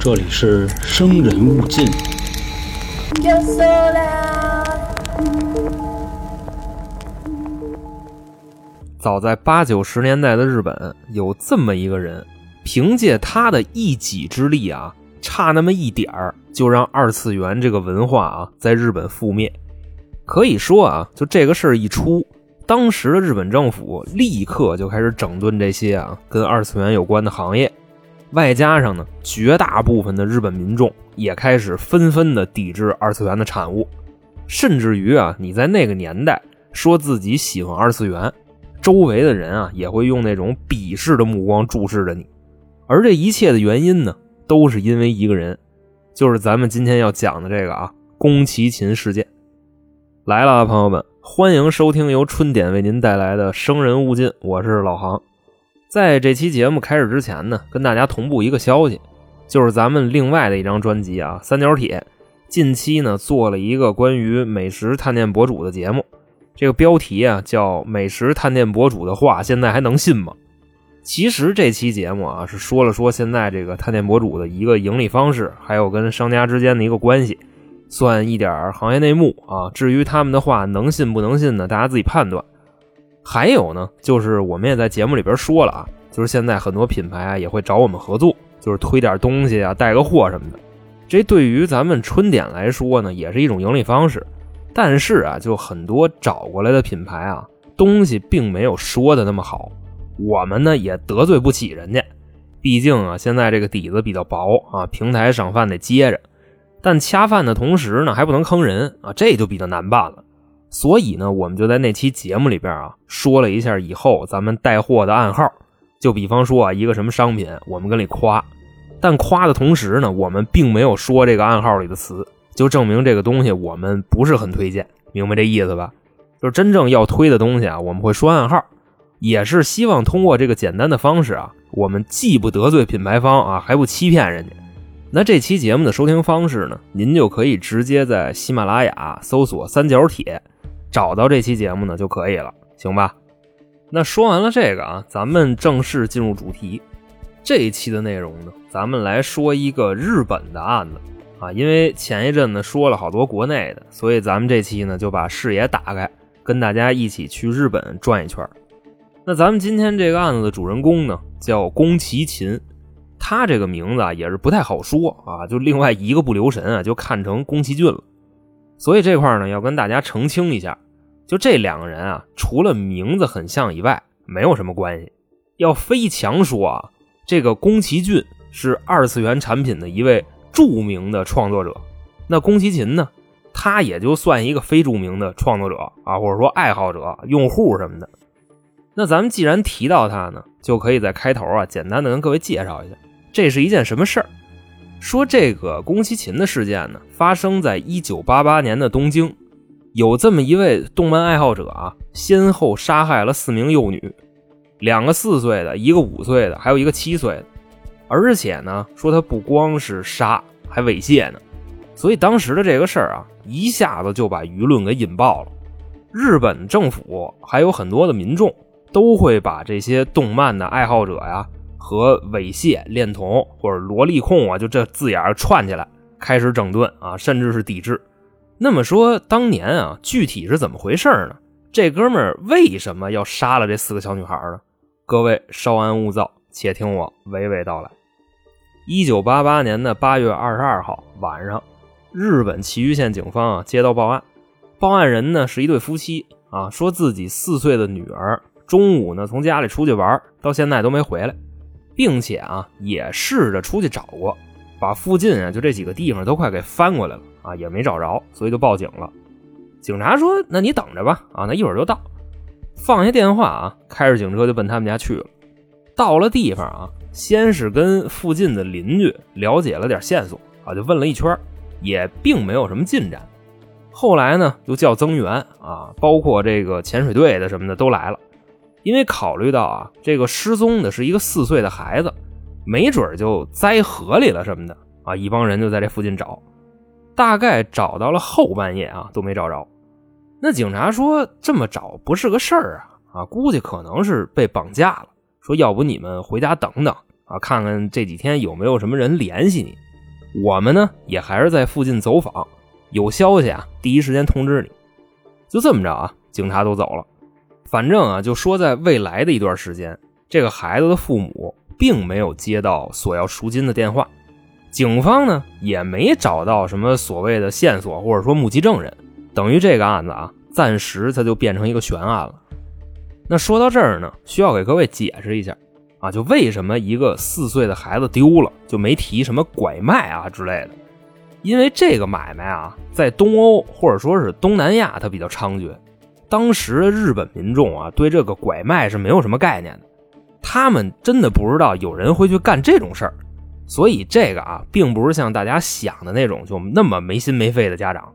这里是生人勿近。早在八九十年代的日本，有这么一个人，凭借他的一己之力啊，差那么一点儿，就让二次元这个文化啊，在日本覆灭。可以说啊，就这个事儿一出，当时的日本政府立刻就开始整顿这些啊跟二次元有关的行业，外加上呢，绝大部分的日本民众也开始纷纷的抵制二次元的产物，甚至于啊，你在那个年代说自己喜欢二次元。周围的人啊，也会用那种鄙视的目光注视着你，而这一切的原因呢，都是因为一个人，就是咱们今天要讲的这个啊，宫崎勤事件。来了，朋友们，欢迎收听由春点为您带来的《生人勿近》，我是老航。在这期节目开始之前呢，跟大家同步一个消息，就是咱们另外的一张专辑啊，《三角铁》，近期呢做了一个关于美食探店博主的节目。这个标题啊，叫“美食探店博主的话，现在还能信吗？”其实这期节目啊，是说了说现在这个探店博主的一个盈利方式，还有跟商家之间的一个关系，算一点行业内幕啊。至于他们的话能信不能信呢？大家自己判断。还有呢，就是我们也在节目里边说了啊，就是现在很多品牌啊也会找我们合作，就是推点东西啊，带个货什么的。这对于咱们春点来说呢，也是一种盈利方式。但是啊，就很多找过来的品牌啊，东西并没有说的那么好，我们呢也得罪不起人家，毕竟啊，现在这个底子比较薄啊，平台赏饭得接着，但恰饭的同时呢，还不能坑人啊，这就比较难办了。所以呢，我们就在那期节目里边啊，说了一下以后咱们带货的暗号，就比方说啊，一个什么商品，我们跟你夸，但夸的同时呢，我们并没有说这个暗号里的词。就证明这个东西我们不是很推荐，明白这意思吧？就是真正要推的东西啊，我们会说暗号，也是希望通过这个简单的方式啊，我们既不得罪品牌方啊，还不欺骗人家。那这期节目的收听方式呢，您就可以直接在喜马拉雅搜索“三角铁”，找到这期节目呢就可以了，行吧？那说完了这个啊，咱们正式进入主题。这一期的内容呢，咱们来说一个日本的案子。啊，因为前一阵子说了好多国内的，所以咱们这期呢就把视野打开，跟大家一起去日本转一圈。那咱们今天这个案子的主人公呢叫宫崎勤，他这个名字啊也是不太好说啊，就另外一个不留神啊就看成宫崎骏了。所以这块呢要跟大家澄清一下，就这两个人啊，除了名字很像以外，没有什么关系。要非强说啊，这个宫崎骏是二次元产品的一位。著名的创作者，那宫崎勤呢？他也就算一个非著名的创作者啊，或者说爱好者、用户什么的。那咱们既然提到他呢，就可以在开头啊，简单的跟各位介绍一下，这是一件什么事儿。说这个宫崎勤的事件呢，发生在一九八八年的东京，有这么一位动漫爱好者啊，先后杀害了四名幼女，两个四岁的，一个五岁的，还有一个七岁的。而且呢，说他不光是杀，还猥亵呢，所以当时的这个事儿啊，一下子就把舆论给引爆了。日本政府还有很多的民众都会把这些动漫的爱好者呀和猥亵、恋童或者萝莉控啊，就这字眼串起来，开始整顿啊，甚至是抵制。那么说，当年啊，具体是怎么回事呢？这哥们为什么要杀了这四个小女孩呢？各位稍安勿躁。且听我娓娓道来。一九八八年的八月二十二号晚上，日本崎玉县警方啊接到报案，报案人呢是一对夫妻啊，说自己四岁的女儿中午呢从家里出去玩，到现在都没回来，并且啊也试着出去找过，把附近啊就这几个地方都快给翻过来了啊，也没找着，所以就报警了。警察说：“那你等着吧，啊，那一会儿就到。”放下电话啊，开着警车就奔他们家去了。到了地方啊，先是跟附近的邻居了解了点线索啊，就问了一圈，也并没有什么进展。后来呢，又叫增援啊，包括这个潜水队的什么的都来了。因为考虑到啊，这个失踪的是一个四岁的孩子，没准就栽河里了什么的啊，一帮人就在这附近找，大概找到了后半夜啊，都没找着。那警察说这么找不是个事儿啊，啊，估计可能是被绑架了。说要不你们回家等等啊，看看这几天有没有什么人联系你。我们呢也还是在附近走访，有消息啊，第一时间通知你。就这么着啊，警察都走了。反正啊，就说在未来的一段时间，这个孩子的父母并没有接到索要赎金的电话，警方呢也没找到什么所谓的线索或者说目击证人，等于这个案子啊，暂时它就变成一个悬案了。那说到这儿呢，需要给各位解释一下啊，就为什么一个四岁的孩子丢了就没提什么拐卖啊之类的？因为这个买卖啊，在东欧或者说是东南亚，它比较猖獗。当时日本民众啊，对这个拐卖是没有什么概念的，他们真的不知道有人会去干这种事儿，所以这个啊，并不是像大家想的那种就那么没心没肺的家长。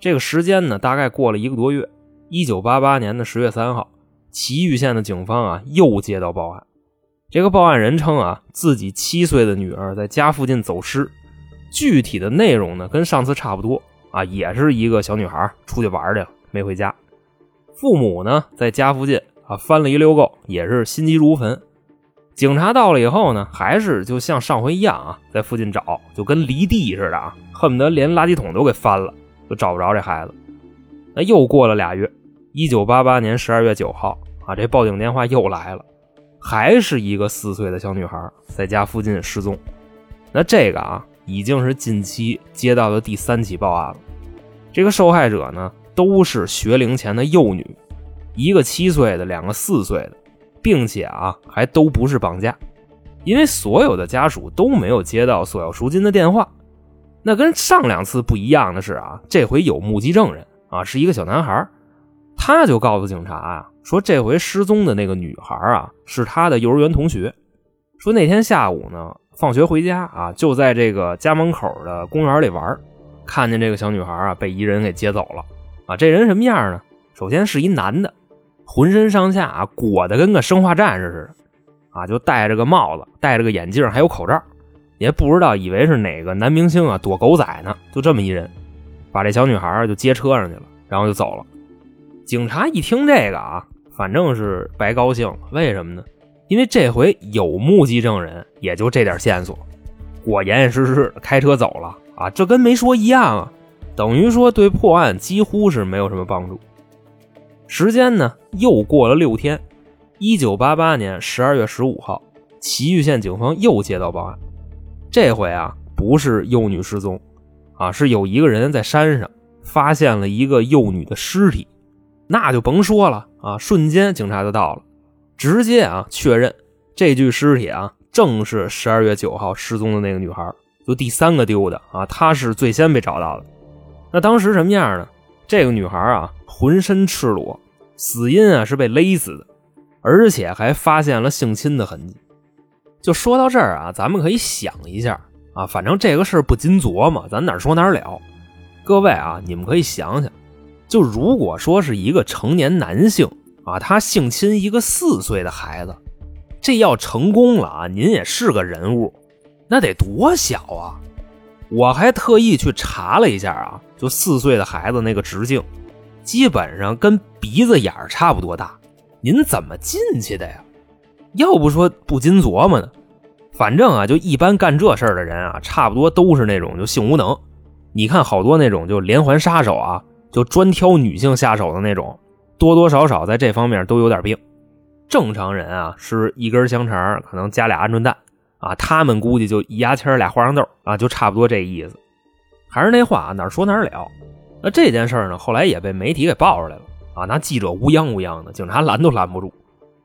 这个时间呢，大概过了一个多月，一九八八年的十月三号，祁玉县的警方啊，又接到报案，这个报案人称啊，自己七岁的女儿在家附近走失，具体的内容呢，跟上次差不多啊，也是一个小女孩出去玩去了。没回家，父母呢在家附近啊翻了一溜够，也是心急如焚。警察到了以后呢，还是就像上回一样啊，在附近找，就跟犁地似的啊，恨不得连垃圾桶都给翻了，都找不着这孩子。那又过了俩月，一九八八年十二月九号啊，这报警电话又来了，还是一个四岁的小女孩在家附近失踪。那这个啊，已经是近期接到的第三起报案了。这个受害者呢？都是学龄前的幼女，一个七岁的，两个四岁的，并且啊，还都不是绑架，因为所有的家属都没有接到索要赎金的电话。那跟上两次不一样的是啊，这回有目击证人啊，是一个小男孩，他就告诉警察啊，说这回失踪的那个女孩啊，是他的幼儿园同学，说那天下午呢，放学回家啊，就在这个家门口的公园里玩，看见这个小女孩啊，被一人给接走了。啊，这人什么样呢？首先是一男的，浑身上下啊裹得跟个生化战士似的，啊，就戴着个帽子，戴着个眼镜，还有口罩，也不知道以为是哪个男明星啊躲狗仔呢，就这么一人，把这小女孩就接车上去了，然后就走了。警察一听这个啊，反正是白高兴了。为什么呢？因为这回有目击证人，也就这点线索，果严严实实开车走了啊，这跟没说一样啊。等于说，对破案几乎是没有什么帮助。时间呢，又过了六天，一九八八年十二月十五号，祁玉县警方又接到报案。这回啊，不是幼女失踪，啊，是有一个人在山上发现了一个幼女的尸体。那就甭说了啊，瞬间警察就到了，直接啊确认这具尸体啊，正是十二月九号失踪的那个女孩，就第三个丢的啊，她是最先被找到的。那当时什么样呢？这个女孩啊，浑身赤裸，死因啊是被勒死的，而且还发现了性侵的痕迹。就说到这儿啊，咱们可以想一下啊，反正这个事儿不禁琢磨，咱哪说哪了。各位啊，你们可以想想，就如果说是一个成年男性啊，他性侵一个四岁的孩子，这要成功了啊，您也是个人物，那得多小啊！我还特意去查了一下啊，就四岁的孩子那个直径，基本上跟鼻子眼儿差不多大。您怎么进去的呀？要不说不禁琢磨呢。反正啊，就一般干这事的人啊，差不多都是那种就性无能。你看好多那种就连环杀手啊，就专挑女性下手的那种，多多少少在这方面都有点病。正常人啊，是一根香肠可能加俩鹌鹑蛋。啊，他们估计就一牙签俩花生豆啊，就差不多这意思。还是那话，哪说哪了。那这件事呢，后来也被媒体给爆出来了啊。那记者乌泱乌泱的，警察拦都拦不住，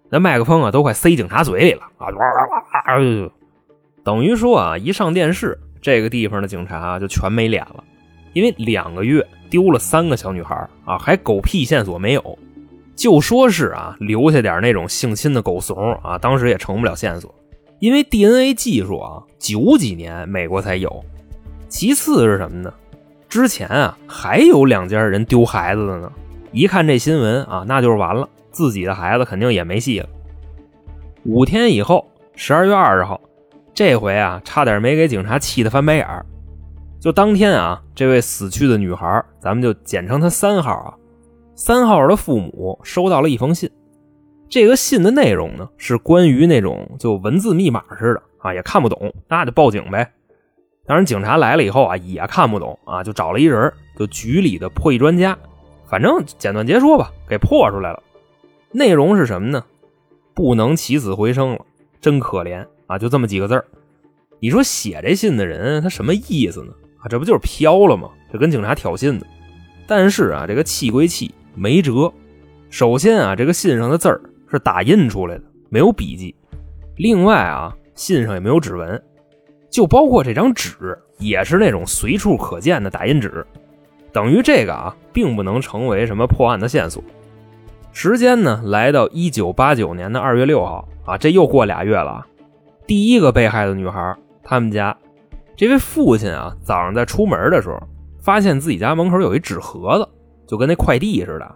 那麦克风啊都快塞警察嘴里了啊！等于说啊，一上电视，这个地方的警察就全没脸了，因为两个月丢了三个小女孩啊，还狗屁线索没有，就说是啊留下点那种性侵的狗怂啊，当时也成不了线索。因为 DNA 技术啊，九几年美国才有。其次是什么呢？之前啊还有两家人丢孩子的呢。一看这新闻啊，那就是完了，自己的孩子肯定也没戏了。五天以后，十二月二十号，这回啊差点没给警察气得翻白眼儿。就当天啊，这位死去的女孩，咱们就简称她三号啊。三号的父母收到了一封信。这个信的内容呢，是关于那种就文字密码似的啊，也看不懂，那就报警呗。当然，警察来了以后啊，也看不懂啊，就找了一人，就局里的破译专家，反正简短截说吧，给破出来了。内容是什么呢？不能起死回生了，真可怜啊！就这么几个字。你说写这信的人他什么意思呢？啊，这不就是飘了吗？这跟警察挑衅的。但是啊，这个气归气，没辙。首先啊，这个信上的字儿是打印出来的，没有笔迹。另外啊，信上也没有指纹。就包括这张纸，也是那种随处可见的打印纸，等于这个啊，并不能成为什么破案的线索。时间呢，来到一九八九年的二月六号啊，这又过俩月了。第一个被害的女孩，他们家这位父亲啊，早上在出门的时候，发现自己家门口有一纸盒子，就跟那快递似的。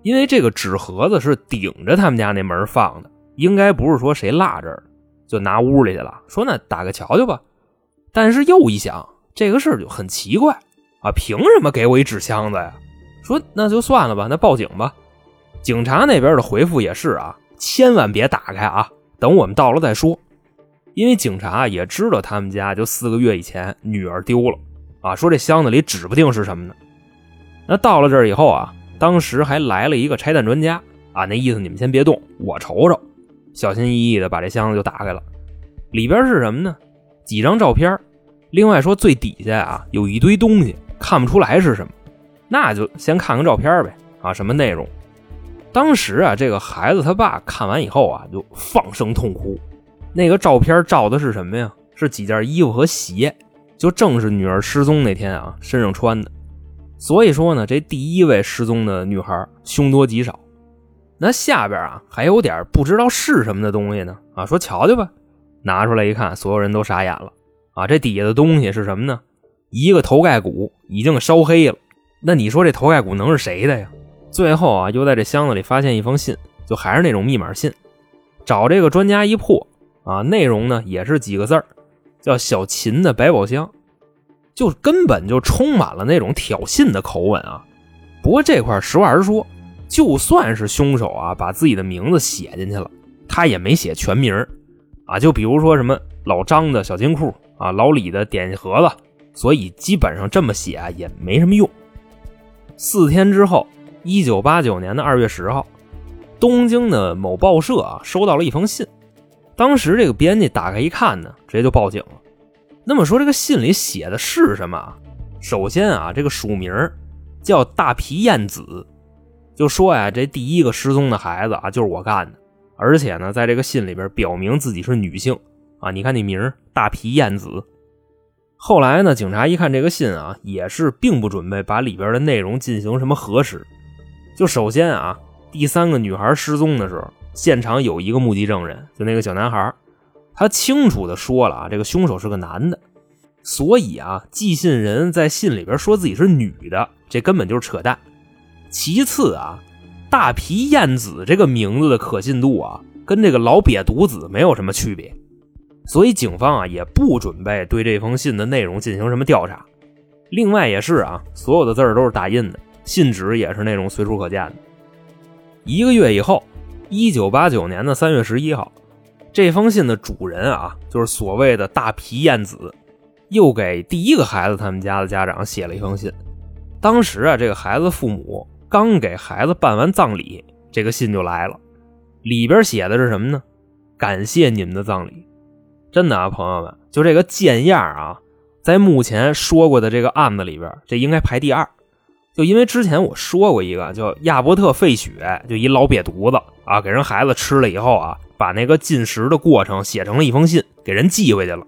因为这个纸盒子是顶着他们家那门放的，应该不是说谁落这儿，就拿屋里去了，说那打开瞧瞧吧。但是又一想，这个事儿就很奇怪啊！凭什么给我一纸箱子呀？说那就算了吧，那报警吧。警察那边的回复也是啊，千万别打开啊，等我们到了再说。因为警察也知道他们家就四个月以前女儿丢了啊，说这箱子里指不定是什么呢。那到了这儿以后啊，当时还来了一个拆弹专家啊，那意思你们先别动，我瞅瞅。小心翼翼的把这箱子就打开了，里边是什么呢？几张照片，另外说最底下啊有一堆东西，看不出来是什么，那就先看看照片呗啊，什么内容？当时啊，这个孩子他爸看完以后啊，就放声痛哭。那个照片照的是什么呀？是几件衣服和鞋，就正是女儿失踪那天啊身上穿的。所以说呢，这第一位失踪的女孩凶多吉少。那下边啊还有点不知道是什么的东西呢啊，说瞧瞧吧。拿出来一看，所有人都傻眼了啊！这底下的东西是什么呢？一个头盖骨已经烧黑了。那你说这头盖骨能是谁的呀？最后啊，又在这箱子里发现一封信，就还是那种密码信。找这个专家一破啊，内容呢也是几个字儿，叫小秦的百宝箱，就根本就充满了那种挑衅的口吻啊。不过这块实话实说，就算是凶手啊把自己的名字写进去了，他也没写全名啊，就比如说什么老张的小金库啊，老李的点心盒子，所以基本上这么写啊也没什么用。四天之后，一九八九年的二月十号，东京的某报社啊收到了一封信。当时这个编辑打开一看呢，直接就报警了。那么说这个信里写的是什么啊？首先啊，这个署名叫大皮燕子，就说呀，这第一个失踪的孩子啊就是我干的。而且呢，在这个信里边表明自己是女性啊，你看那名大皮燕子。后来呢，警察一看这个信啊，也是并不准备把里边的内容进行什么核实。就首先啊，第三个女孩失踪的时候，现场有一个目击证人，就那个小男孩，他清楚的说了啊，这个凶手是个男的。所以啊，寄信人在信里边说自己是女的，这根本就是扯淡。其次啊。大皮燕子这个名字的可信度啊，跟这个老瘪犊子没有什么区别，所以警方啊也不准备对这封信的内容进行什么调查。另外也是啊，所有的字儿都是打印的，信纸也是那种随处可见的。一个月以后，一九八九年的三月十一号，这封信的主人啊，就是所谓的大皮燕子，又给第一个孩子他们家的家长写了一封信。当时啊，这个孩子父母。刚给孩子办完葬礼，这个信就来了，里边写的是什么呢？感谢你们的葬礼，真的啊，朋友们，就这个贱样啊，在目前说过的这个案子里边，这应该排第二。就因为之前我说过一个叫亚伯特·费雪，就一老瘪犊子啊，给人孩子吃了以后啊，把那个进食的过程写成了一封信，给人寄回去了。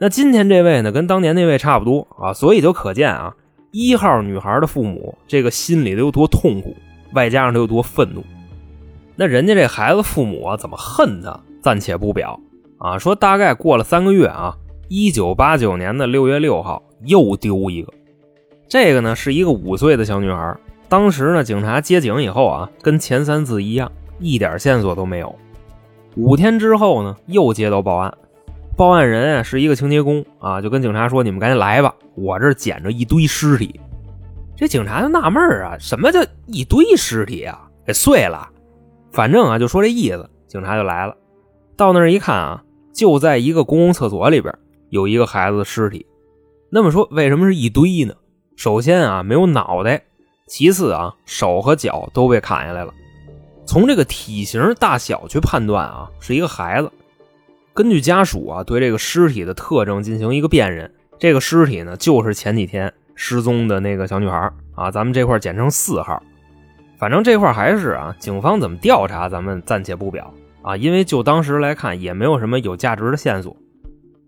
那今天这位呢，跟当年那位差不多啊，所以就可见啊。一号女孩的父母，这个心里得有多痛苦，外加上得有多愤怒。那人家这孩子父母啊，怎么恨他，暂且不表啊。说大概过了三个月啊，一九八九年的六月六号又丢一个。这个呢是一个五岁的小女孩。当时呢，警察接警以后啊，跟前三次一样，一点线索都没有。五天之后呢，又接到报案。报案人啊是一个清洁工啊，就跟警察说：“你们赶紧来吧，我这捡着一堆尸体。”这警察就纳闷啊，什么叫一堆尸体啊？给碎了？反正啊，就说这意思，警察就来了。到那儿一看啊，就在一个公共厕所里边有一个孩子的尸体。那么说，为什么是一堆呢？首先啊，没有脑袋；其次啊，手和脚都被砍下来了。从这个体型大小去判断啊，是一个孩子。根据家属啊对这个尸体的特征进行一个辨认，这个尸体呢就是前几天失踪的那个小女孩啊，咱们这块简称四号。反正这块还是啊，警方怎么调查，咱们暂且不表啊，因为就当时来看，也没有什么有价值的线索。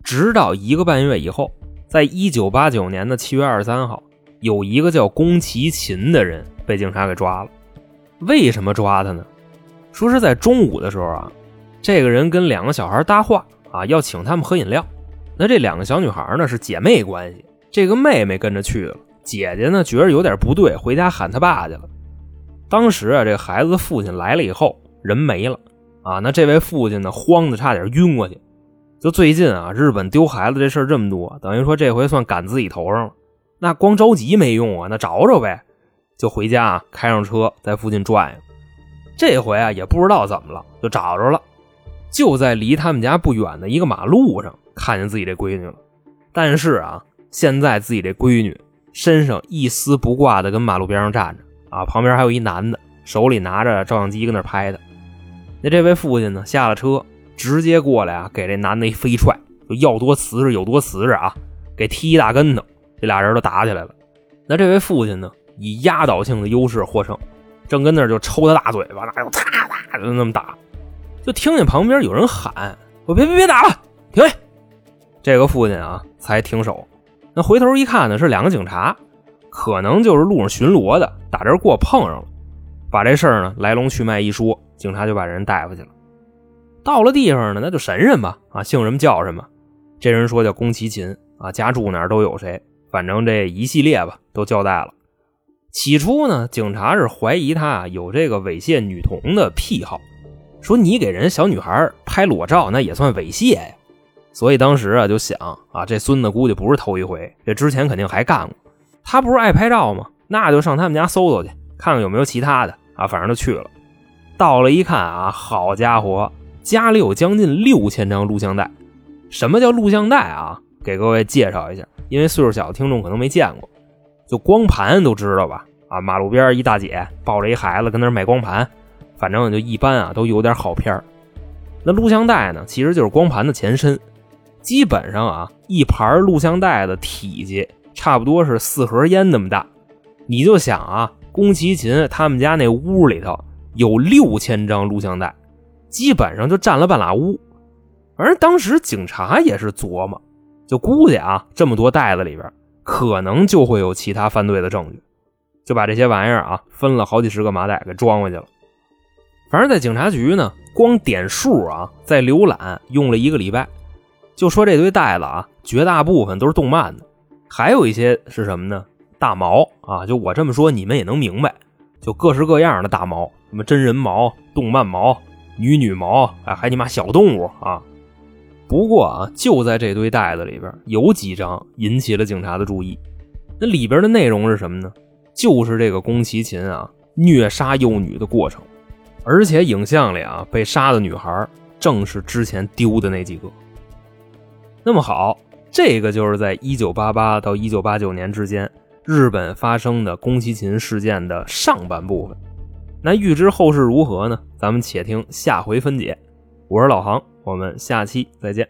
直到一个半月以后，在一九八九年的七月二十三号，有一个叫宫崎勤的人被警察给抓了。为什么抓他呢？说是在中午的时候啊，这个人跟两个小孩搭话啊，要请他们喝饮料。那这两个小女孩呢是姐妹关系，这个妹妹跟着去了，姐姐呢觉得有点不对，回家喊他爸去了。当时啊，这个孩子父亲来了以后，人没了啊。那这位父亲呢，慌的差点晕过去。就最近啊，日本丢孩子这事儿这么多，等于说这回算赶自己头上了。那光着急没用啊，那找找呗。就回家啊，开上车在附近转悠。这回啊，也不知道怎么了，就找着了。就在离他们家不远的一个马路上，看见自己这闺女了。但是啊，现在自己这闺女身上一丝不挂的跟马路边上站着。啊，旁边还有一男的，手里拿着照相机跟那拍的。那这位父亲呢，下了车，直接过来啊，给这男的一飞踹，要多瓷实有多瓷实啊，给踢一大跟头，这俩人都打起来了。那这位父亲呢，以压倒性的优势获胜，正跟那就抽他大嘴巴，那就啪啪就那么打，就听见旁边有人喊：“我别别别打了，停！”这个父亲啊，才停手。那回头一看呢，是两个警察。可能就是路上巡逻的，打这过碰上了，把这事儿呢来龙去脉一说，警察就把人带回去了。到了地方呢，那就审审吧。啊，姓什么叫什么？这人说叫宫崎勤啊，家住哪儿都有谁，反正这一系列吧都交代了。起初呢，警察是怀疑他有这个猥亵女童的癖好，说你给人小女孩拍裸照，那也算猥亵呀。所以当时啊就想啊，这孙子估计不是头一回，这之前肯定还干过。他不是爱拍照吗？那就上他们家搜搜去，看看有没有其他的啊。反正就去了，到了一看啊，好家伙，家里有将近六千张录像带。什么叫录像带啊？给各位介绍一下，因为岁数小的听众可能没见过，就光盘都知道吧？啊，马路边一大姐抱着一孩子跟那卖光盘，反正就一般啊，都有点好片那录像带呢，其实就是光盘的前身，基本上啊，一盘录像带的体积。差不多是四盒烟那么大，你就想啊，宫崎勤他们家那屋里头有六千张录像带，基本上就占了半拉屋。而当时警察也是琢磨，就估计啊，这么多袋子里边可能就会有其他犯罪的证据，就把这些玩意儿啊分了好几十个麻袋给装回去了。反正，在警察局呢，光点数啊，在浏览用了一个礼拜，就说这堆袋子啊，绝大部分都是动漫的。还有一些是什么呢？大毛啊，就我这么说，你们也能明白，就各式各样的大毛，什么真人毛、动漫毛、女女毛，哎，还你妈小动物啊！不过啊，就在这堆袋子里边，有几张引起了警察的注意。那里边的内容是什么呢？就是这个宫崎勤啊虐杀幼女的过程，而且影像里啊被杀的女孩正是之前丢的那几个。那么好。这个就是在一九八八到一九八九年之间，日本发生的宫崎勤事件的上半部分。那预知后事如何呢？咱们且听下回分解。我是老航，我们下期再见。